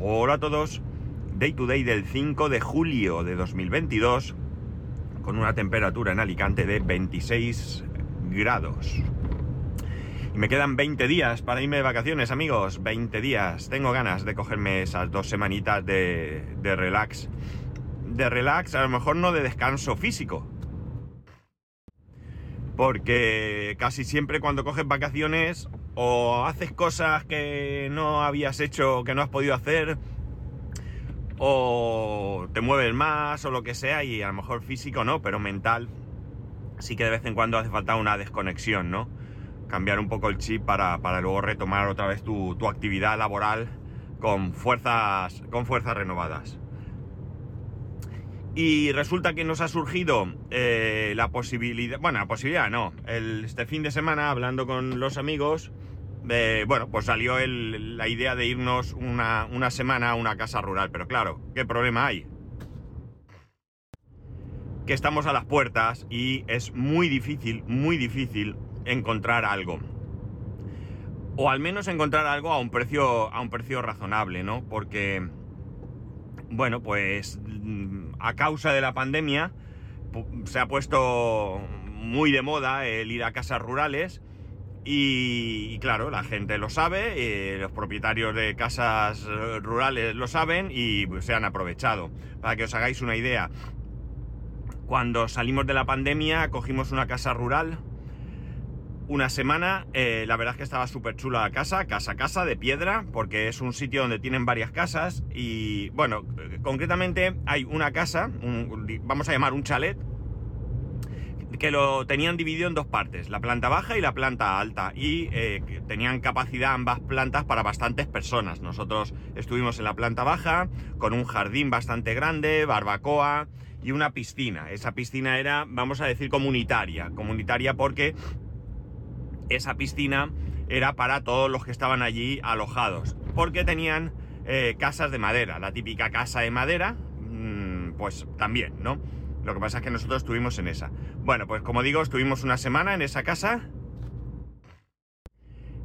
Hola a todos. Day to day del 5 de julio de 2022 con una temperatura en Alicante de 26 grados. Y me quedan 20 días para irme de vacaciones, amigos. 20 días. Tengo ganas de cogerme esas dos semanitas de, de relax. De relax, a lo mejor no de descanso físico. Porque casi siempre cuando coges vacaciones o haces cosas que no habías hecho, que no has podido hacer, o te mueves más o lo que sea, y a lo mejor físico no, pero mental sí que de vez en cuando hace falta una desconexión, ¿no? Cambiar un poco el chip para, para luego retomar otra vez tu, tu, actividad laboral con fuerzas, con fuerzas renovadas. Y resulta que nos ha surgido eh, la posibilidad, bueno, la posibilidad no, el, este fin de semana hablando con los amigos, bueno, pues salió la idea de irnos una, una semana a una casa rural, pero claro, ¿qué problema hay? Que estamos a las puertas y es muy difícil, muy difícil encontrar algo. O al menos encontrar algo a un precio, a un precio razonable, ¿no? Porque, bueno, pues a causa de la pandemia se ha puesto muy de moda el ir a casas rurales y, claro, la gente lo sabe, eh, los propietarios de casas rurales lo saben y pues, se han aprovechado. Para que os hagáis una idea, cuando salimos de la pandemia cogimos una casa rural una semana, eh, la verdad es que estaba súper chula la casa, casa casa de piedra, porque es un sitio donde tienen varias casas y bueno, concretamente hay una casa, vamos a llamar un chalet, que lo tenían dividido en dos partes, la planta baja y la planta alta, y eh, tenían capacidad ambas plantas para bastantes personas. Nosotros estuvimos en la planta baja con un jardín bastante grande, barbacoa y una piscina. Esa piscina era, vamos a decir, comunitaria, comunitaria porque esa piscina era para todos los que estaban allí alojados, porque tenían eh, casas de madera, la típica casa de madera, mmm, pues también, ¿no? Lo que pasa es que nosotros estuvimos en esa. Bueno, pues como digo, estuvimos una semana en esa casa.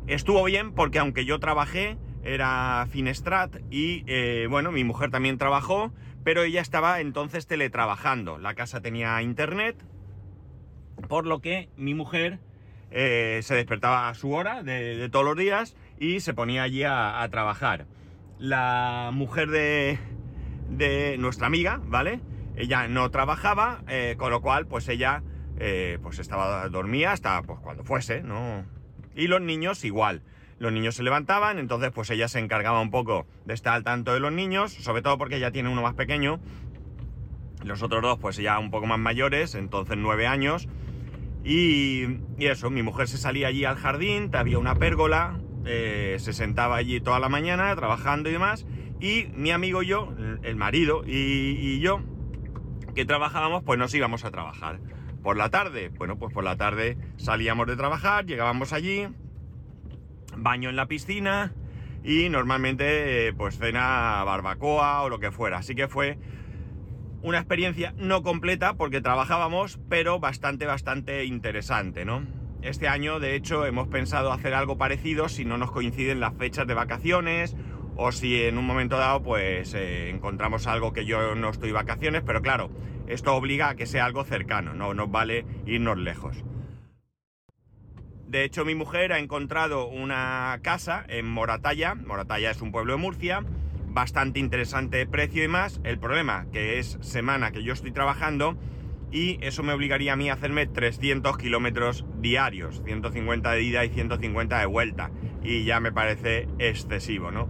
Estuvo bien porque aunque yo trabajé, era Finestrat y eh, bueno, mi mujer también trabajó, pero ella estaba entonces teletrabajando. La casa tenía internet, por lo que mi mujer eh, se despertaba a su hora de, todos los días y se ponía allí a, a trabajar. La mujer de, de, nuestra amiga, ¿vale? Ella no trabajaba, eh, con lo cual, pues ella, eh, pues estaba, dormía hasta, pues cuando fuese, ¿no? Y los niños igual. Los niños se levantaban, entonces pues ella se encargaba un poco de estar al tanto de los niños, sobre todo porque ella tiene uno más pequeño, los otros dos pues ya un poco más mayores, entonces nueve años, y, y, eso, mi mujer se salía allí al jardín, había una pérgola, eh, se sentaba allí toda la mañana trabajando y demás. Y mi amigo y yo, el marido y, y, yo, que trabajábamos, pues nos íbamos a trabajar. Por la tarde, bueno, pues por la tarde salíamos de trabajar, llegábamos allí, baño en la piscina y normalmente eh, pues cena barbacoa o lo que fuera. Así que fue una experiencia no completa porque trabajábamos, pero bastante, bastante interesante, ¿no? Este año, de hecho, hemos pensado hacer algo parecido si no nos coinciden las fechas de vacaciones o si en un momento dado, pues, eh, encontramos algo que yo no estoy vacaciones, pero claro, esto obliga a que sea algo cercano, no nos vale irnos lejos. De hecho, mi mujer ha encontrado una casa en Moratalla, Moratalla es un pueblo de Murcia, bastante interesante precio y más. El problema que es semana que yo estoy trabajando y eso me obligaría a mí a hacerme 300 kilómetros diarios, 150 de ida y 150 de vuelta. Y ya me parece excesivo, ¿no?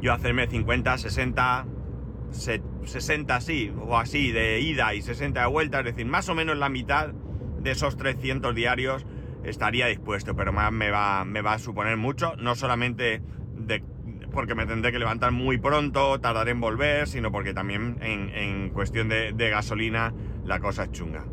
Yo hacerme 50, 60, 60 sí, o así de ida y 60 de vuelta, es decir, más o menos la mitad de esos 300 diarios estaría dispuesto, pero más me va, me va a suponer mucho, no solamente de porque me tendré que levantar muy pronto, tardaré en volver, sino porque también en, en cuestión de, de, gasolina la cosa es chunga.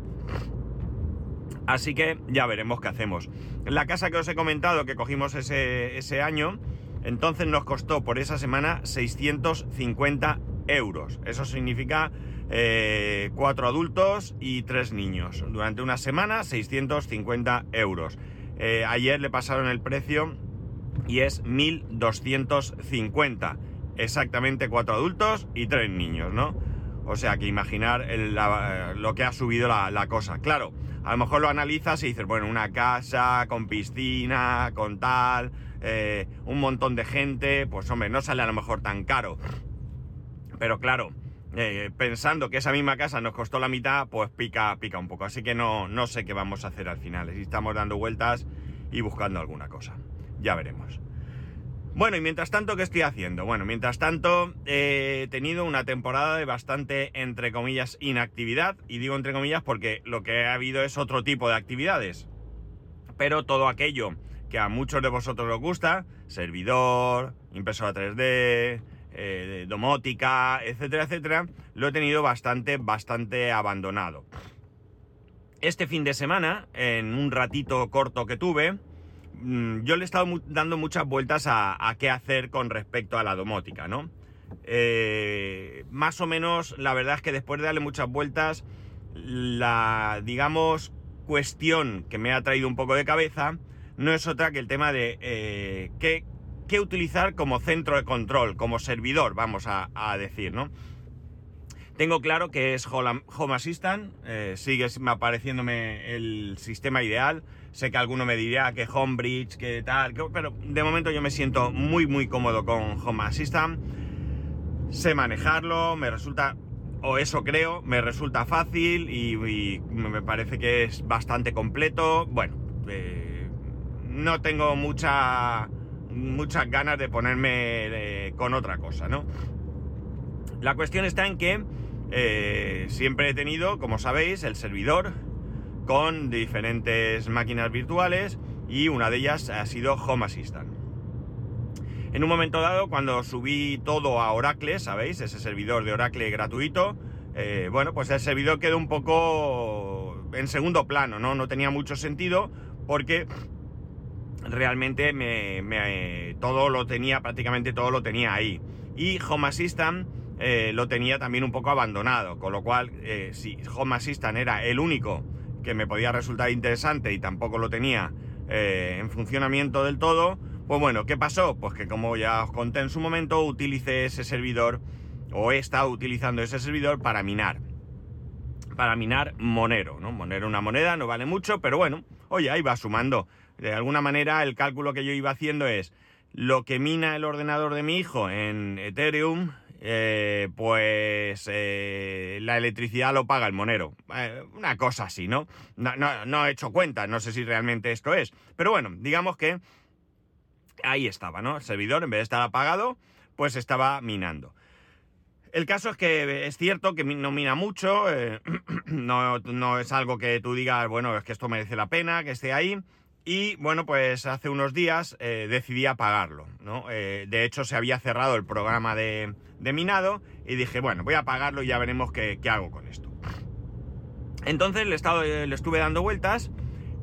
Así que ya veremos qué hacemos. La casa que os he comentado que cogimos ese, ese año, entonces nos costó por esa semana 650 euros. Eso significa eh, cuatro adultos y tres niños. Durante una semana, 650 euros. Eh, ayer le pasaron el precio y es 1250. exactamente cuatro adultos y tres niños, ¿no? O sea que imaginar lo que ha subido la, cosa. Claro, a lo mejor lo analizas y dices, bueno, una casa con piscina, con tal, eh, un montón de gente, pues hombre, no sale a lo mejor tan caro. Pero claro, eh, pensando que esa misma casa nos costó la mitad, pues pica, pica un poco. Así que no, no sé qué vamos a hacer al final. Estamos dando vueltas y buscando alguna cosa. Ya veremos. Bueno, y mientras tanto, ¿qué estoy haciendo? Bueno, mientras tanto, he tenido una temporada de bastante, entre comillas, inactividad. Y digo entre comillas porque lo que ha habido es otro tipo de actividades. Pero todo aquello que a muchos de vosotros os gusta, servidor, impresora 3D, eh, domótica, etcétera, etcétera, lo he tenido bastante, bastante abandonado. Este fin de semana, en un ratito corto que tuve, mm, yo le he estado dando muchas vueltas a, qué hacer con respecto a la domótica, ¿no? Eh, más o menos, la verdad es que después de darle muchas vueltas, la, digamos, cuestión que me ha traído un poco de cabeza no es otra que el tema de eh, qué, que utilizar como centro de control, como servidor, vamos a, decir, ¿no? Tengo claro que es Home Assistant, eh, sigue apareciéndome el sistema ideal. Sé que alguno me diría que Homebridge, que tal, pero de momento yo me siento muy, muy cómodo con Home Assistant. Sé manejarlo, me resulta, o eso creo, me resulta fácil y, me parece que es bastante completo. Bueno, eh, no tengo mucha muchas ganas de ponerme eh, con otra cosa, ¿no? La cuestión está en que eh, siempre he tenido, como sabéis, el servidor con diferentes máquinas virtuales y una de ellas ha sido Home Assistant. En un momento dado, cuando subí todo a Oracle, ¿sabéis? Ese servidor de Oracle gratuito, eh, bueno, pues el servidor quedó un poco en segundo plano, ¿no? No tenía mucho sentido porque realmente me, todo lo tenía, prácticamente todo lo tenía ahí. Y Home Assistant eh, lo tenía también un poco abandonado, con lo cual eh, si Home Assistant era el único que me podía resultar interesante y tampoco lo tenía eh, en funcionamiento del todo, pues bueno, ¿qué pasó? Pues que como ya os conté en su momento, utilicé ese servidor o he estado utilizando ese servidor para minar. Para minar Monero, ¿no? Monero una moneda, no vale mucho, pero bueno, oye, ahí va sumando. De alguna manera, el cálculo que yo iba haciendo es lo que mina el ordenador de mi hijo en Ethereum, eh, pues eh, la electricidad lo paga el monero. Eh, una cosa así, ¿no? ¿no? He hecho cuenta, no sé si realmente esto es. Pero bueno, digamos que ahí estaba, ¿no? El servidor, en vez de estar apagado, pues estaba minando. El caso es que es cierto que no mina mucho, no, no es algo que tú digas, bueno, es que esto merece la pena que esté ahí. Y bueno, pues hace unos días eh, decidí apagarlo, ¿no? Eh, de hecho, se había cerrado el programa de, minado y dije, bueno, voy a apagarlo y ya veremos qué, hago con esto. Entonces le, estado, le estuve dando vueltas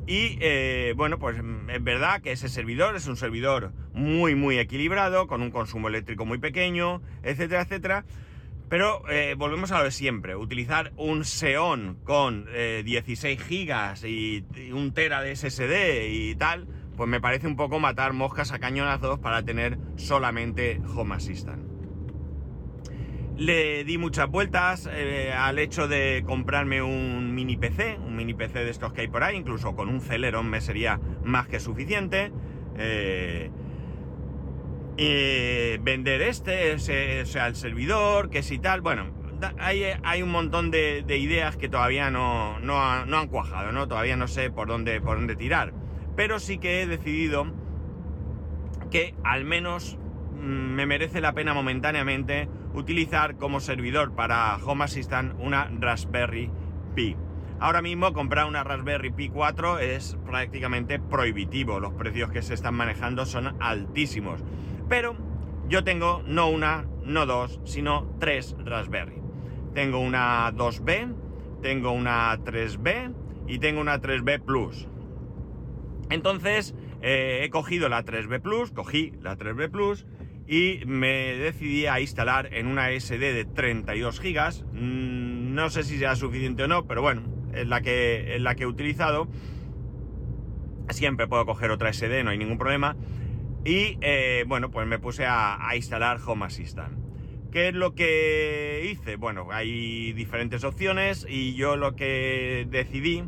y eh, bueno, pues es verdad que ese servidor es un servidor muy, muy equilibrado, con un consumo eléctrico muy pequeño, etcétera, etcétera. Pero eh, volvemos a lo de siempre, utilizar un Xeon con 16 eh, gigas y, un tera de SSD y tal, pues me parece un poco matar moscas a cañonazos para tener solamente Home Assistant. Le di muchas vueltas eh, al hecho de comprarme un mini PC, un mini PC de estos que hay por ahí, incluso con un Celeron me sería más que suficiente y vender este, o sea, el servidor, que si tal, bueno, hay, hay un montón de, ideas que todavía no, no, han cuajado, ¿no? Todavía no sé por dónde, por dónde tirar. Pero sí que he decidido que al menos mm, me merece la pena momentáneamente utilizar como servidor para Home Assistant una Raspberry Pi. Ahora mismo comprar una Raspberry Pi 4 es prácticamente prohibitivo, los precios que se están manejando son altísimos. Pero yo tengo no una, no dos, sino tres Raspberry. Tengo una 2B, tengo una 3B y tengo una 3B Plus. Entonces eh, he cogido la 3B Plus, cogí la 3B Plus y me decidí a instalar en una SD de 32 GB. Mm, no sé si sea suficiente o no, pero bueno, es la que, es la que he utilizado. Siempre puedo coger otra SD, no hay ningún problema. Y eh, bueno, pues me puse a, instalar Home Assistant. ¿Qué es lo que hice? Bueno, hay diferentes opciones y yo lo que decidí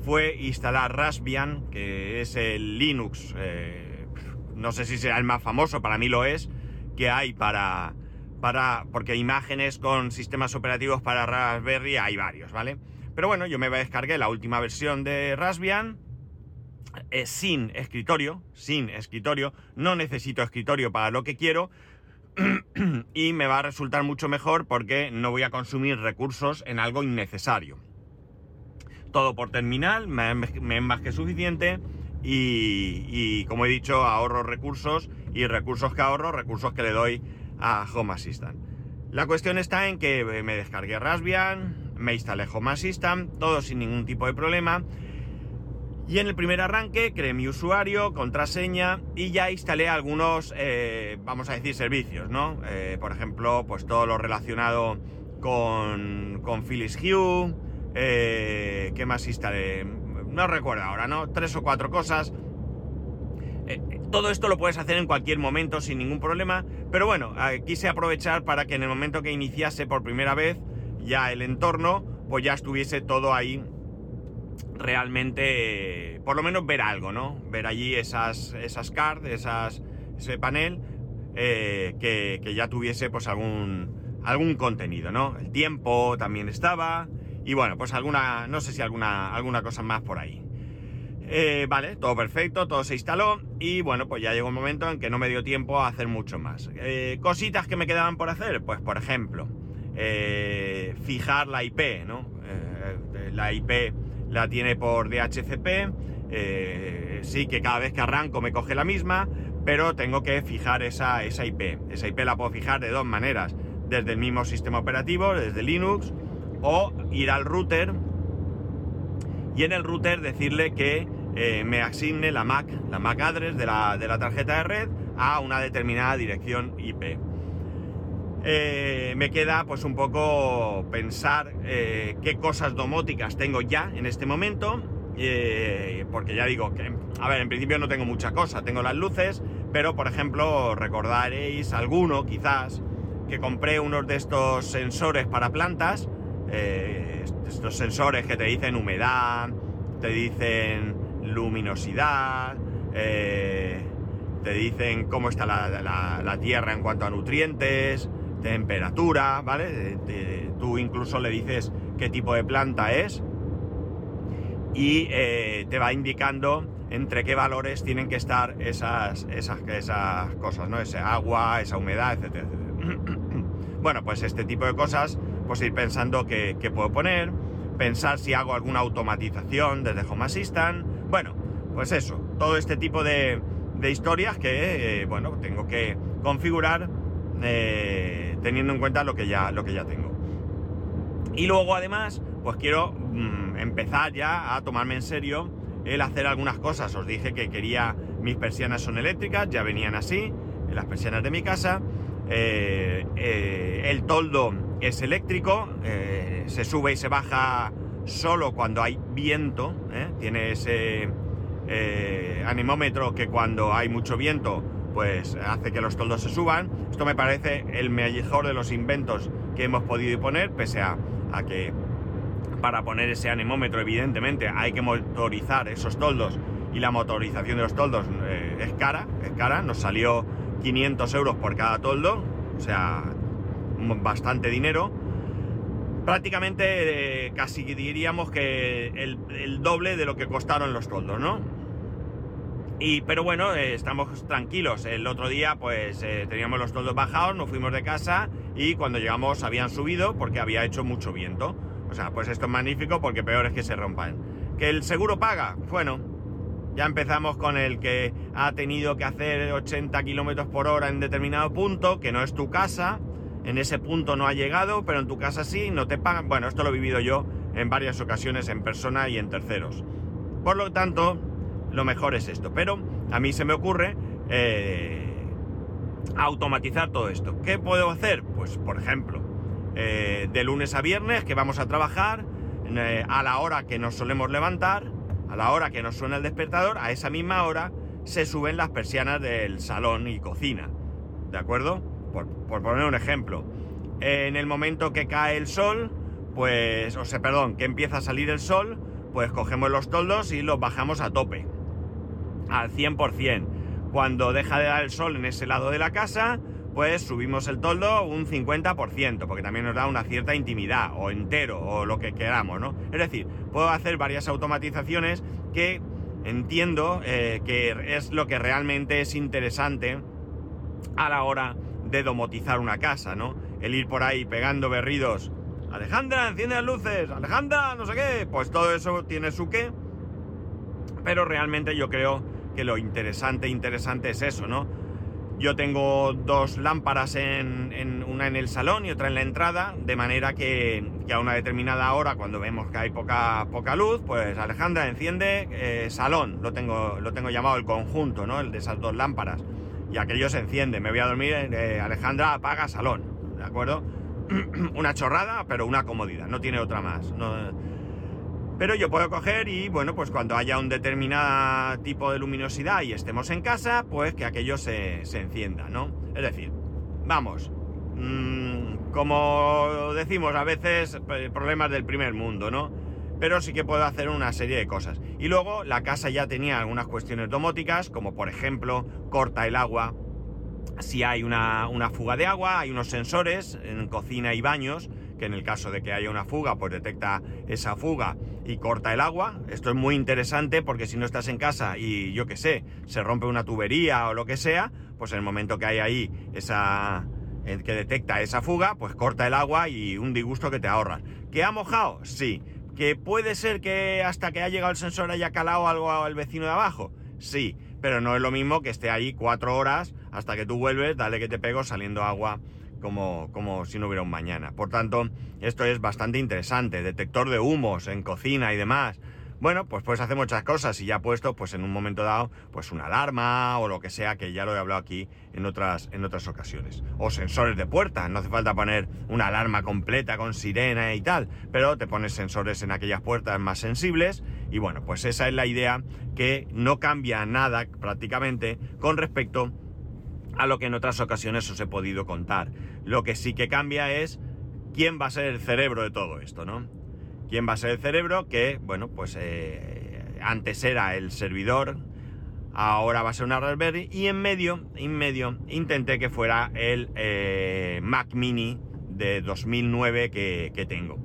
fue instalar Raspbian, que es el Linux, eh, no sé si será el más famoso, para mí lo es, que hay para, para, porque imágenes con sistemas operativos para Raspberry hay varios, ¿vale? Pero bueno, yo me descargué la última versión de Raspbian, eh, sin escritorio, sin escritorio, no necesito escritorio para lo que quiero, y me va a resultar mucho mejor porque no voy a consumir recursos en algo innecesario. Todo por terminal, me, es más que suficiente y, como he dicho, ahorro recursos y recursos que ahorro, recursos que le doy a Home Assistant. La cuestión está en que me descargué Raspbian, me instalé Home Assistant, todo sin ningún tipo de problema y en el primer arranque creé mi usuario, contraseña y ya instalé algunos, eh, vamos a decir, servicios, ¿no? Eh, por ejemplo, pues todo lo relacionado con, con Philips Hue, eh, ¿qué más instalé? No recuerdo ahora, ¿no? Tres o cuatro cosas. todo esto lo puedes hacer en cualquier momento sin ningún problema, pero bueno, quise aprovechar para que en el momento que iniciase por primera vez ya el entorno, pues ya estuviese todo ahí realmente, por lo menos ver algo, ¿no? Ver allí esas, esas cards, esas, ese panel, eh, que, ya tuviese pues algún, algún contenido, ¿no? El tiempo también estaba, y bueno, pues alguna, no sé si alguna, alguna cosa más por ahí. Eh, vale, todo perfecto, todo se instaló y bueno, pues ya llegó un momento en que no me dio tiempo a hacer mucho más. Eh, cositas que me quedaban por hacer, pues por ejemplo, fijar la IP, ¿no? la IP la tiene por DHCP, eh, sí que cada vez que arranco me coge la misma, pero tengo que fijar esa, esa IP. Esa IP la puedo fijar de dos maneras, desde el mismo sistema operativo, desde Linux, o ir al router y en el router decirle que eh, me asigne la MAC, la MAC address de la, de la tarjeta de red a una determinada dirección IP. Eh, me queda pues un poco pensar eh, qué cosas domóticas tengo ya en este momento, eh, porque ya digo que, a ver, en principio no tengo mucha cosa, tengo las luces, pero por ejemplo recordaréis alguno quizás que compré unos de estos sensores para plantas, estos sensores que te dicen humedad, te dicen luminosidad, te dicen cómo está la tierra en cuanto a nutrientes, temperatura, ¿vale? tú incluso le dices qué tipo de planta es y eh, te va indicando entre qué valores tienen que estar esas, esas, esas cosas, ¿no? Ese agua, esa humedad, etcétera, bueno, pues este tipo de cosas, pues ir pensando qué, puedo poner, pensar si hago alguna automatización desde Home Assistant, bueno, pues eso, todo este tipo de, historias que, eh, bueno, tengo que configurar eh, teniendo en cuenta lo que, ya, lo que ya tengo. Y luego además, pues quiero mm, empezar ya a tomarme en serio el hacer algunas cosas. Os dije que quería, mis persianas son eléctricas, ya venían así, las persianas de mi casa. Eh, eh, el toldo es eléctrico, se sube y se baja solo cuando hay viento, tiene ese anemómetro que cuando hay mucho viento pues hace que los toldos se suban. Esto me parece el mejor de los inventos que hemos podido poner, pese a, que para poner ese anemómetro evidentemente hay que motorizar esos toldos y la motorización de los toldos eh, es cara, es cara, nos salió 500 euros por cada toldo, o sea, bastante dinero. Prácticamente eh, casi diríamos que el, el doble de lo que costaron los toldos, ¿no? Pero bueno, eh, estamos tranquilos. El otro día, pues eh, teníamos los toldos bajados, nos fuimos de casa y cuando llegamos habían subido porque había hecho mucho viento. O sea, pues esto es magnífico porque peor es que se rompan. ¿Que el seguro paga? Bueno, ya empezamos con el que ha tenido que hacer 80 kilómetros por hora en determinado punto, que no es tu casa. En ese punto no ha llegado, pero en tu casa sí, no te pagan. Bueno, esto lo he vivido yo en varias ocasiones en persona y en terceros. Por lo tanto, lo mejor es esto. Pero a mí se me ocurre eh, automatizar todo esto. ¿Qué puedo hacer? Pues, por ejemplo, eh, de lunes a viernes que vamos a trabajar, eh, a la hora que nos solemos levantar, a la hora que nos suena el despertador, a esa misma hora, se suben las persianas del salón y cocina. ¿De acuerdo? Por, por poner un ejemplo. En el momento que cae el sol, pues, o sea, perdón, que empieza a salir el sol, pues cogemos los toldos y los bajamos a tope. Al 100%. Cuando deja de dar el sol en ese lado de la casa, pues subimos el toldo un 50%, porque también nos da una cierta intimidad, o entero, o lo que queramos, ¿no? Es decir, puedo hacer varias automatizaciones que entiendo eh, que es lo que realmente es interesante a la hora de domotizar una casa, ¿no? El ir por ahí pegando berridos. Alejandra, enciende las luces. Alejandra, no sé qué. Pues todo eso tiene su qué. Pero realmente yo creo que lo interesante, interesante es eso, ¿no? Yo tengo dos lámparas, en, una en el salón y otra en la entrada, de manera que, a una determinada hora, cuando vemos que hay poca, poca luz, pues Alejandra enciende eh, salón, lo tengo, lo tengo llamado el conjunto, ¿no? De esas dos lámparas. Y aquello se enciende, me voy a dormir, eh, Alejandra apaga salón, ¿de acuerdo? una chorrada, pero una comodidad, no tiene otra más. Pero yo puedo coger y, bueno, pues cuando haya un determinado tipo de luminosidad y estemos en casa, pues que aquello se, encienda, ¿no? Es decir, vamos, mm, como decimos a veces, eh, problemas del primer mundo, ¿no? Pero sí que puedo hacer una serie de cosas. Y luego la casa ya tenía algunas cuestiones domóticas, como por ejemplo, corta el agua. Si hay una, una fuga de agua, hay unos sensores en cocina y baños que en el caso de que haya una fuga, pues detecta esa fuga y corta el agua. Esto es muy interesante porque si no estás en casa y yo qué sé, se rompe una tubería o lo que sea, pues en el momento que hay ahí esa que detecta esa fuga, pues corta el agua y un disgusto que te ahorras. ¿Que ha mojado? Sí. ¿Que puede ser que hasta que ha llegado el sensor haya calado algo al vecino de abajo? Sí, pero no es lo mismo que esté ahí cuatro horas hasta que tú vuelves, dale que te pego saliendo agua como, si no hubiera un mañana. Por tanto, esto es bastante interesante. Detector de humos en cocina y demás. Bueno, pues puedes hacer muchas cosas y ya puesto, pues en un momento dado, pues una alarma o lo que sea, que ya lo he hablado aquí en otras, en otras ocasiones. O sensores de puerta, no hace falta poner una alarma completa con sirena y tal, pero te pones sensores en aquellas puertas más sensibles y bueno, pues esa es la idea que no cambia nada prácticamente con respecto a lo que en otras ocasiones os he podido contar. Lo que sí que cambia es quién va a ser el cerebro de todo esto, ¿no? ¿Quién va a ser el cerebro? Que, bueno, pues eh, antes era el servidor, ahora va a ser una Raspberry y en medio, en medio, intenté que fuera el eh, Mac Mini de 2009 que, que tengo.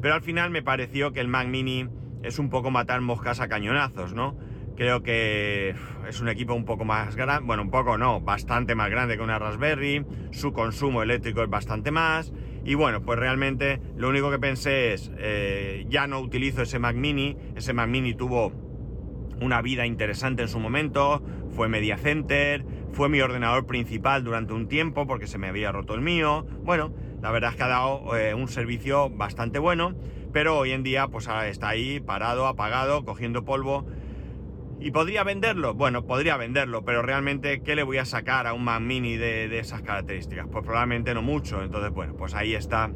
Pero al final me pareció que el Mac Mini es un poco matar moscas a cañonazos, ¿no? Creo que es un equipo un poco más grande, bueno, un poco no, bastante más grande que una Raspberry, su consumo eléctrico es bastante más, y bueno, pues realmente lo único que pensé es, eh, ya no utilizo ese Mac Mini, ese Mac Mini tuvo una vida interesante en su momento, fue media center, fue mi ordenador principal durante un tiempo porque se me había roto el mío, bueno, la verdad es que ha dado eh, un servicio bastante bueno, pero hoy en día pues está ahí parado, apagado, cogiendo polvo, ¿Y podría venderlo? Bueno, podría venderlo, pero realmente, ¿qué le voy a sacar a un Mac Mini de, esas características? Pues probablemente no mucho. Entonces, bueno, pues ahí está,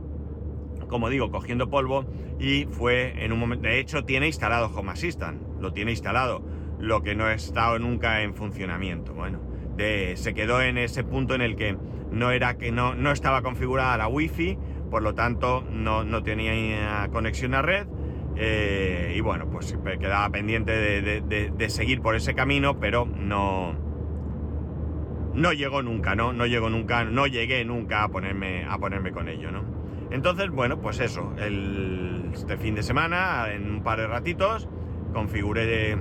como digo, cogiendo polvo y fue en un momento... De hecho, tiene instalado Home Assistant, lo tiene instalado, lo que no ha estado nunca en funcionamiento. Bueno, se quedó en ese punto en el que no, era, que no, no estaba configurada la Wi-Fi, por lo tanto no, no tenía conexión a red eh, y bueno, pues quedaba pendiente de, seguir por ese camino, pero no. No llegó nunca, ¿no? No llegó nunca, no llegué nunca a ponerme, a ponerme con ello, ¿no? Entonces, bueno, pues eso, este fin de semana, en un par de ratitos, configuré,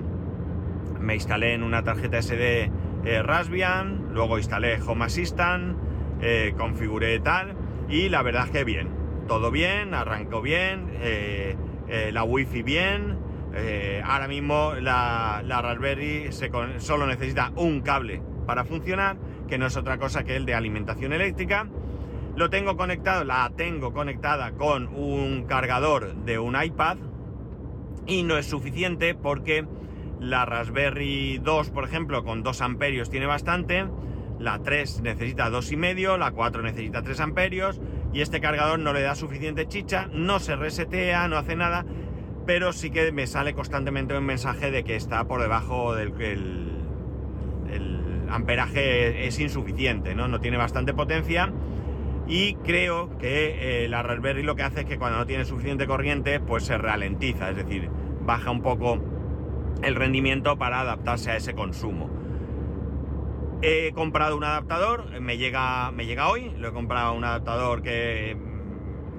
me instalé en una tarjeta SD eh, Raspbian, luego instalé Home Assistant, eh, configuré tal, y la verdad es que bien, todo bien, arrancó bien, eh, eh, la wifi bien. Eh, ahora mismo la, Raspberry solo necesita un cable para funcionar, que no es otra cosa que el de alimentación eléctrica. Lo tengo conectado, la tengo conectada con un cargador de un iPad y no es suficiente porque la Raspberry 2, por ejemplo, con 2 amperios tiene bastante, la 3 necesita 2,5, la 4 necesita 3 amperios y este cargador no le da suficiente chicha, no se resetea, no hace nada, pero sí que me sale constantemente un mensaje de que está por debajo del amperaje es insuficiente, ¿no? No tiene bastante potencia y creo que eh, la Raspberry lo que hace es que cuando no tiene suficiente corriente pues se ralentiza, es decir, baja un poco el rendimiento para adaptarse a ese consumo. He comprado un adaptador, me llega, me llega hoy, lo he comprado un adaptador que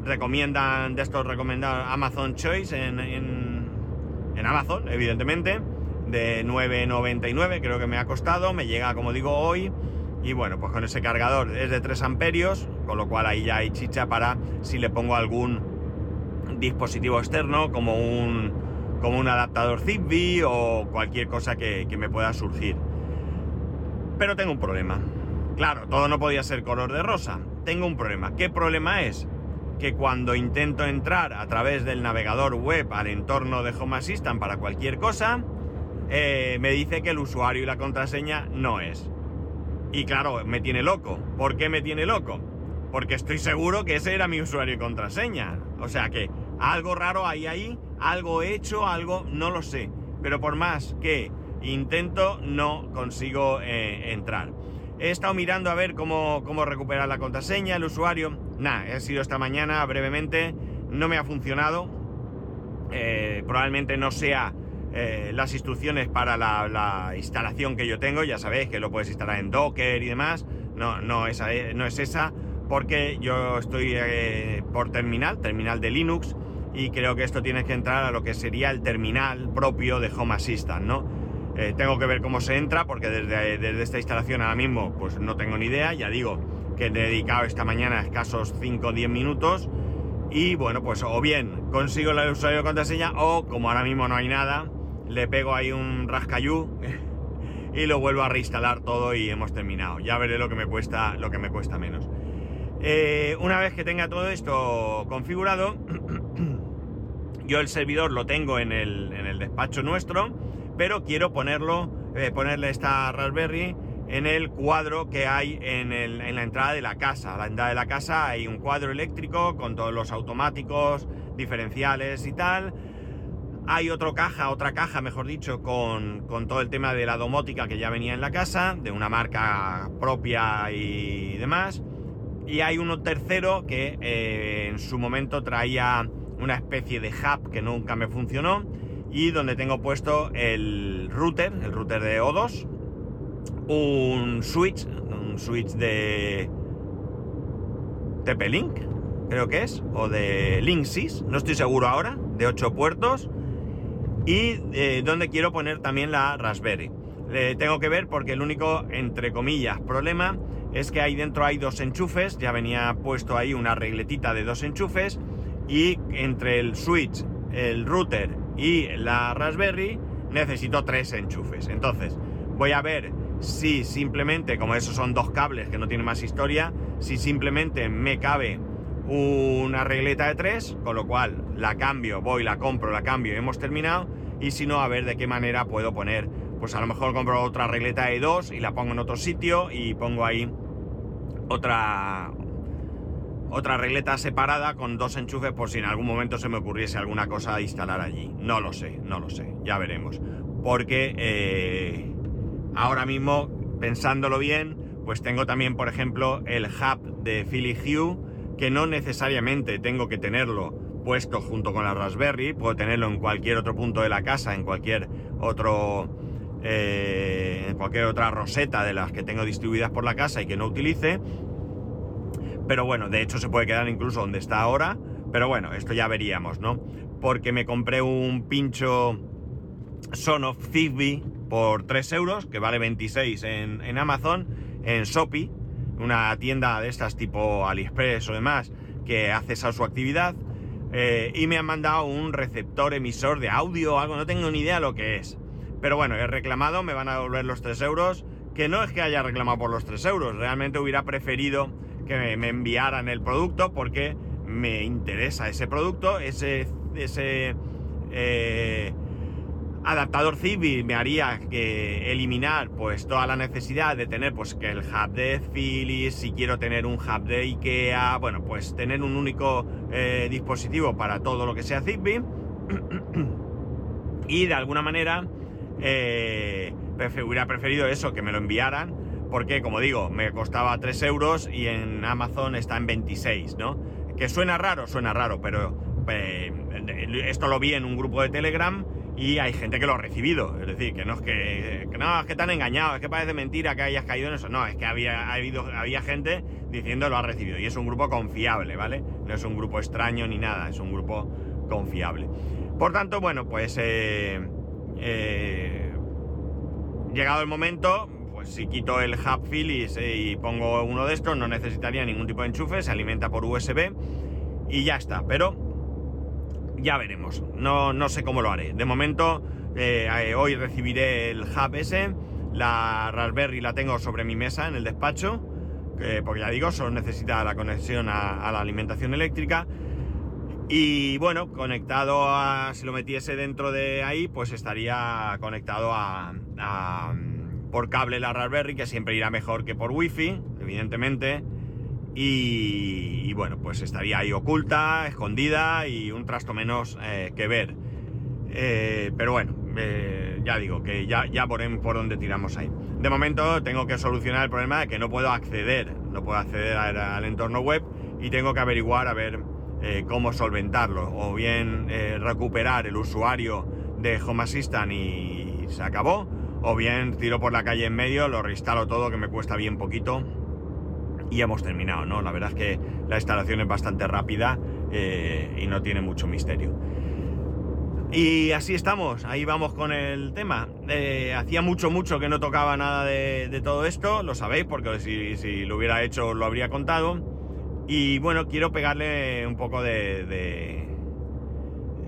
recomiendan, de estos recomendados Amazon Choice en, Amazon, evidentemente, de 9,99 creo que me ha costado, me llega como digo hoy y bueno, pues con ese cargador es de 3 amperios, con lo cual ahí ya hay chicha para si le pongo algún dispositivo externo como un, como un adaptador Zigbee o cualquier cosa que me pueda surgir. Pero tengo un problema. Claro, todo no podía ser color de rosa. Tengo un problema. ¿Qué problema es? Que cuando intento entrar a través del navegador web al entorno de Home Assistant para cualquier cosa, eh, me dice que el usuario y la contraseña no es. Y claro, me tiene loco. ¿Por qué me tiene loco? Porque estoy seguro que ese era mi usuario y contraseña. O sea que algo raro hay ahí, algo hecho, algo, no lo sé. Pero por más que intento, no consigo eh, entrar. He estado mirando a ver cómo, recuperar la contraseña, el usuario. Nah, he sido esta mañana brevemente, no me ha funcionado. Eh, probablemente no sea eh, las instrucciones para la, instalación que yo tengo, ya sabéis que lo puedes instalar en Docker y demás, no, no, esa, no es esa, porque yo estoy por terminal, terminal de Linux, y creo que esto tiene que entrar a lo que sería el terminal propio de Home Assistant, ¿no? Eh, tengo que ver cómo se entra, porque desde, desde esta instalación ahora mismo pues no tengo ni idea, ya digo que he dedicado esta mañana escasos 5 o 10 minutos, y bueno, pues o bien consigo el usuario de contraseña, o como ahora mismo no hay nada, le pego ahí un rascayú y lo vuelvo a reinstalar todo y hemos terminado. Ya veré lo que me cuesta, lo que me cuesta menos. Eh, una vez que tenga todo esto configurado, yo el servidor lo tengo en el, en el despacho nuestro, pero quiero ponerlo, eh, ponerle esta Raspberry en el cuadro que hay en, la entrada de la casa. A la entrada de la casa hay un cuadro eléctrico con todos los automáticos, diferenciales y tal. Hay otra caja, otra caja, mejor dicho, con, todo el tema de la domótica que ya venía en la casa, de una marca propia y demás. Y hay uno tercero que eh, en su momento traía una especie de hub que nunca me funcionó y donde tengo puesto el router, el router de O2, un switch, un switch de TP-Link, creo que es, o de Linksys, no estoy seguro ahora, de 8 puertos y eh, donde quiero poner también la Raspberry. tengo que ver porque el único, entre comillas, problema es que ahí dentro hay dos enchufes, ya venía puesto ahí una regletita de dos enchufes y entre el switch, el router y la Raspberry necesito tres enchufes. Entonces, voy a ver si simplemente, como esos son dos cables que no tienen más historia, si simplemente me cabe una regleta de tres, con lo cual la cambio, voy, la compro, la cambio y hemos terminado. Y si no, a ver de qué manera puedo poner, pues a lo mejor compro otra regleta de dos y la pongo en otro sitio y pongo ahí otra otra regleta separada con dos enchufes por si en algún momento se me ocurriese alguna cosa a instalar allí. No lo sé, no lo sé, ya veremos. Porque eh, ahora mismo, pensándolo bien, pues tengo también, por ejemplo, el hub de Philly Hue que no necesariamente tengo que tenerlo puesto junto con la Raspberry, puedo tenerlo en cualquier otro punto de la casa, en cualquier otro eh, en cualquier otra roseta de las que tengo distribuidas por la casa y que no utilice. Pero bueno, de hecho se puede quedar incluso donde está ahora. Pero bueno, esto ya veríamos, ¿no? Porque me compré un pincho Sonoff Zigbee por 3 euros, que vale 26 en, en Amazon, en Shopee una tienda de estas tipo AliExpress o demás que hace esa su actividad eh, y me han mandado un receptor emisor de audio o algo, no tengo ni idea lo que es. Pero bueno, he reclamado, me van a devolver los 3 euros, que no es que haya reclamado por los 3 euros, realmente hubiera preferido que me enviaran el producto porque me interesa ese producto, ese, ese eh, adaptador Zigbee me haría que eliminar pues toda la necesidad de tener pues que el hub de Philips, si quiero tener un hub de IKEA, bueno pues tener un único eh, dispositivo para todo lo que sea Zigbee. Y de alguna manera eh, hubiera preferido eso, que me lo enviaran porque como digo, me costaba 3 euros y en Amazon está en 26, ¿no? Que suena raro, suena raro, pero eh, esto lo vi en un grupo de Telegram y hay gente que lo ha recibido. Es decir, que no es que, no, es que te han engañado, es que parece mentira que hayas caído en eso. No, es que había, habido, había gente diciendo lo ha recibido. Y es un grupo confiable, ¿vale? No es un grupo extraño ni nada, es un grupo confiable. Por tanto, bueno, pues eh, eh, llegado el momento, si quito el hub Philips y pongo uno de estos, no necesitaría ningún tipo de enchufe, se alimenta por USB y ya está. Pero ya veremos. No, no sé cómo lo haré. De momento, eh, eh, hoy recibiré el hub ese. La Raspberry la tengo sobre mi mesa en el despacho. porque ya digo, solo necesita la conexión a, la alimentación eléctrica. Y bueno, conectado a. Si lo metiese dentro de ahí, pues estaría conectado a, por cable la Raspberry, que siempre irá mejor que por wifi, evidentemente. Y, bueno, pues estaría ahí oculta, escondida y un trasto menos eh, que ver. Eh, pero bueno, eh, ya digo que ya, ya por, por donde tiramos ahí. De momento tengo que solucionar el problema de que no puedo acceder, no puedo acceder al, entorno web y tengo que averiguar a ver cómo solventarlo. O bien recuperar el usuario de Home Assistant y se acabó. O bien tiro por la calle en medio, lo reinstalo todo que me cuesta bien poquito y hemos terminado, ¿no? La verdad es que la instalación es bastante rápida eh, y no tiene mucho misterio. Y así estamos, ahí vamos con el tema. Eh, hacía mucho, mucho que no tocaba nada de, todo esto, lo sabéis, porque si, lo hubiera hecho lo habría contado. Y bueno, quiero pegarle un poco de... de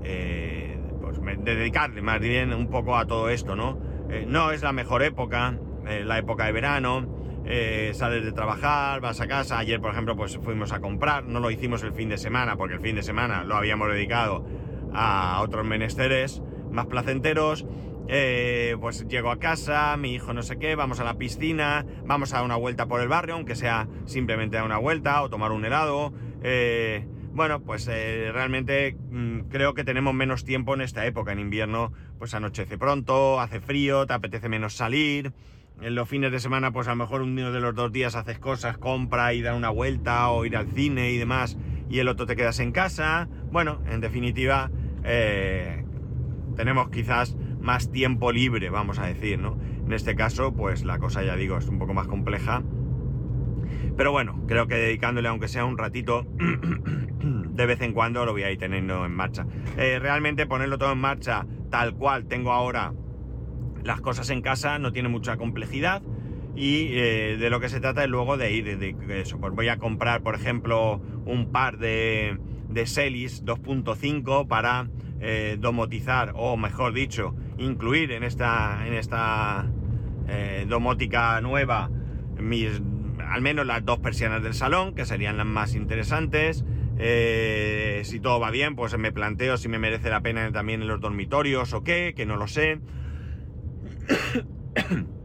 eh, pues dedicarle más bien un poco a todo esto, ¿no? No es la mejor época, la época de verano, eh, sales de trabajar, vas a casa. Ayer, por ejemplo, pues fuimos a comprar. No lo hicimos el fin de semana, porque el fin de semana lo habíamos dedicado a otros menesteres más placenteros. Eh, pues llego a casa, mi hijo no sé qué, vamos a la piscina, vamos a dar una vuelta por el barrio, aunque sea simplemente a una vuelta o tomar un helado. Eh, bueno, pues realmente mm, creo que tenemos menos tiempo en esta época. En invierno, pues anochece pronto, hace frío, te apetece menos salir en los fines de semana, pues a lo mejor uno de los dos días haces cosas, compra y da una vuelta o ir al cine y demás, y el otro te quedas en casa. Bueno, en definitiva, eh, tenemos quizás más tiempo libre, vamos a decir, ¿no? En este caso, pues la cosa, ya digo, es un poco más compleja. Pero bueno, creo que dedicándole, aunque sea un ratito, de vez en cuando lo voy a ir teniendo en marcha. Eh, realmente ponerlo todo en marcha tal cual tengo ahora las cosas en casa no tienen mucha complejidad y eh, de lo que se trata es luego de ir, de, eso, pues voy a comprar, por ejemplo, un par de, de Celis 2.5 para eh, domotizar, o mejor dicho, incluir en esta, en esta eh, domótica nueva mis, al menos las dos persianas del salón, que serían las más interesantes. si todo va bien, pues me planteo si me merece la pena también en los dormitorios o qué, que no lo sé.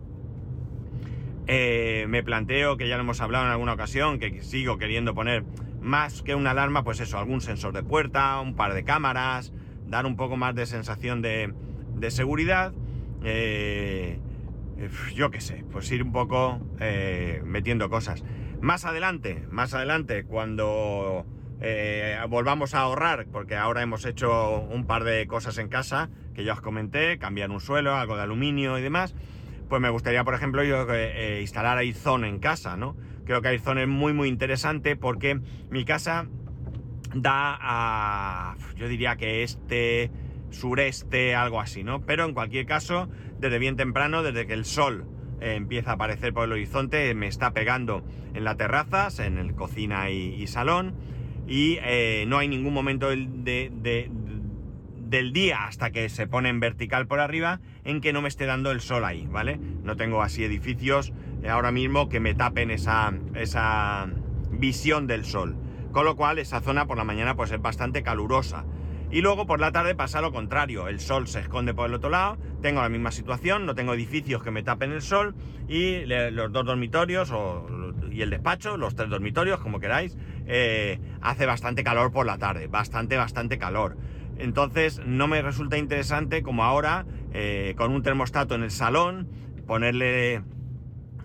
Eh, me planteo, que ya lo hemos hablado en alguna ocasión, que sigo queriendo poner más que una alarma, pues eso, algún sensor de puerta, un par de cámaras, dar un poco más de sensación de, seguridad. Eh, yo qué sé, pues ir un poco eh, metiendo cosas. Más adelante, más adelante, cuando volvamos a ahorrar, porque ahora hemos hecho un par de cosas en casa, que ya os comenté, cambiar un suelo, algo de aluminio y demás, pues me gustaría, por ejemplo, yo eh, instalar Airzone en casa, ¿no? Creo que Airzone es muy, muy interesante porque mi casa da a, yo diría que este, sureste, algo así, ¿no? Pero en cualquier caso, desde bien temprano, desde que el sol eh, empieza a aparecer por el horizonte, me está pegando en la terraza, en el cocina y, salón, y eh, no hay ningún momento de, del día hasta que se pone en vertical por arriba en que no me esté dando el sol ahí, ¿vale? No tengo así edificios eh, ahora mismo que me tapen esa, esa visión del sol. Con lo cual esa zona por la mañana pues es bastante calurosa. Y luego por la tarde pasa lo contrario, el sol se esconde por el otro lado, tengo la misma situación, no tengo edificios que me tapen el sol y los dos dormitorios y el despacho, los tres dormitorios, como queráis, eh, hace bastante calor por la tarde, bastante, bastante calor. Entonces no me resulta interesante como ahora, eh, con un termostato en el salón, ponerle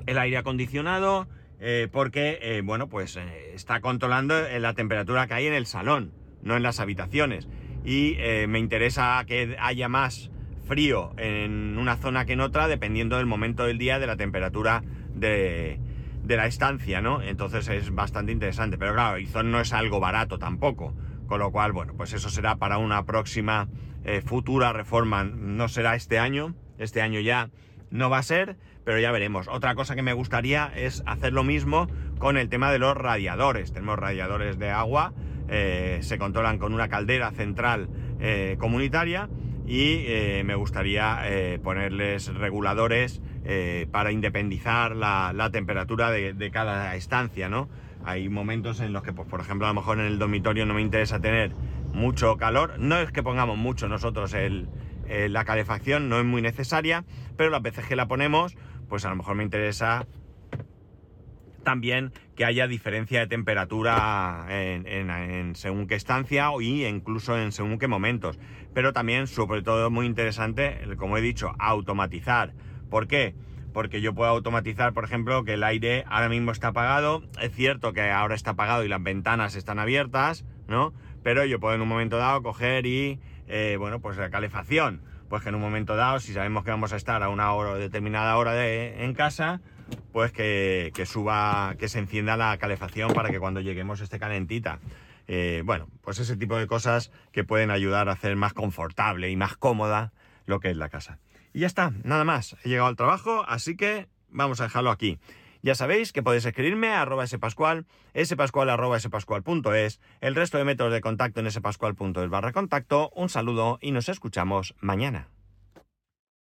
el aire acondicionado, eh, porque, bueno, pues está controlando la temperatura que hay en el salón, no en las habitaciones. Y me interesa que haya más frío en una zona que en otra, dependiendo del momento del día, de la temperatura de, de la estancia, ¿no? Entonces es bastante interesante. Pero claro, Izon no es algo barato tampoco. Con lo cual, bueno, pues eso será para una próxima futura reforma. No será este año. Este año ya no va a ser, pero ya veremos. Otra cosa que me gustaría es hacer lo mismo con el tema de los radiadores. Tenemos radiadores de agua, eh, se controlan con una caldera central eh, comunitaria y eh, me gustaría ponerles reguladores para independizar la, temperatura de, cada estancia, ¿no? Hay momentos en los que, pues, por ejemplo, a lo mejor en el dormitorio no me interesa tener mucho calor. No es que pongamos mucho nosotros la calefacción no es muy necesaria, pero las veces que la ponemos, pues a lo mejor me interesa también que haya diferencia de temperatura en, según qué estancia y incluso en según qué momentos. Pero también, sobre todo, muy interesante, como he dicho, automatizar. ¿Por qué? Porque yo puedo automatizar, por ejemplo, que el aire ahora mismo está apagado. Es cierto que ahora está apagado y las ventanas están abiertas, ¿no? Pero yo puedo en un momento dado coger y eh, bueno, pues la calefacción, pues que en un momento dado, si sabemos que vamos a estar a una hora determinada hora de, en casa, pues que, suba, que se encienda la calefacción para que cuando lleguemos esté calentita. Eh, bueno, pues ese tipo de cosas que pueden ayudar a hacer más confortable y más cómoda lo que es la casa. Y ya está, nada más. He llegado al trabajo, así que vamos a dejarlo aquí. Ya sabéis que podéis escribirme a arroba spascual, spascual arroba spascual.es, el resto de métodos de contacto en spascual.es barra contacto. Un saludo y nos escuchamos mañana.